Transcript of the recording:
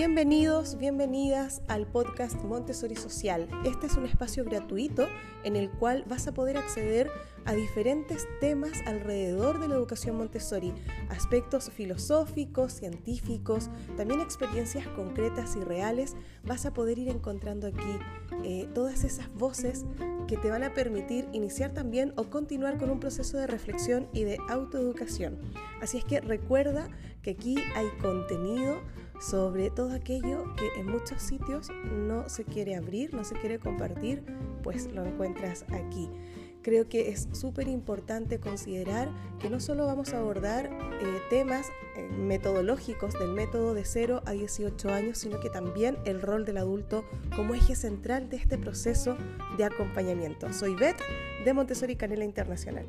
Bienvenidos, bienvenidas al podcast Montessori Social. Este es un espacio gratuito en el cual vas a poder acceder a diferentes temas alrededor de la educación Montessori, aspectos filosóficos, científicos, también experiencias concretas y reales. Vas a poder ir encontrando aquí eh, todas esas voces que te van a permitir iniciar también o continuar con un proceso de reflexión y de autoeducación. Así es que recuerda que aquí hay contenido sobre todo aquello que en muchos sitios no se quiere abrir, no se quiere compartir, pues lo encuentras aquí. Creo que es súper importante considerar que no solo vamos a abordar eh, temas eh, metodológicos del método de 0 a 18 años, sino que también el rol del adulto como eje central de este proceso de acompañamiento. Soy Beth de Montessori Canela Internacional.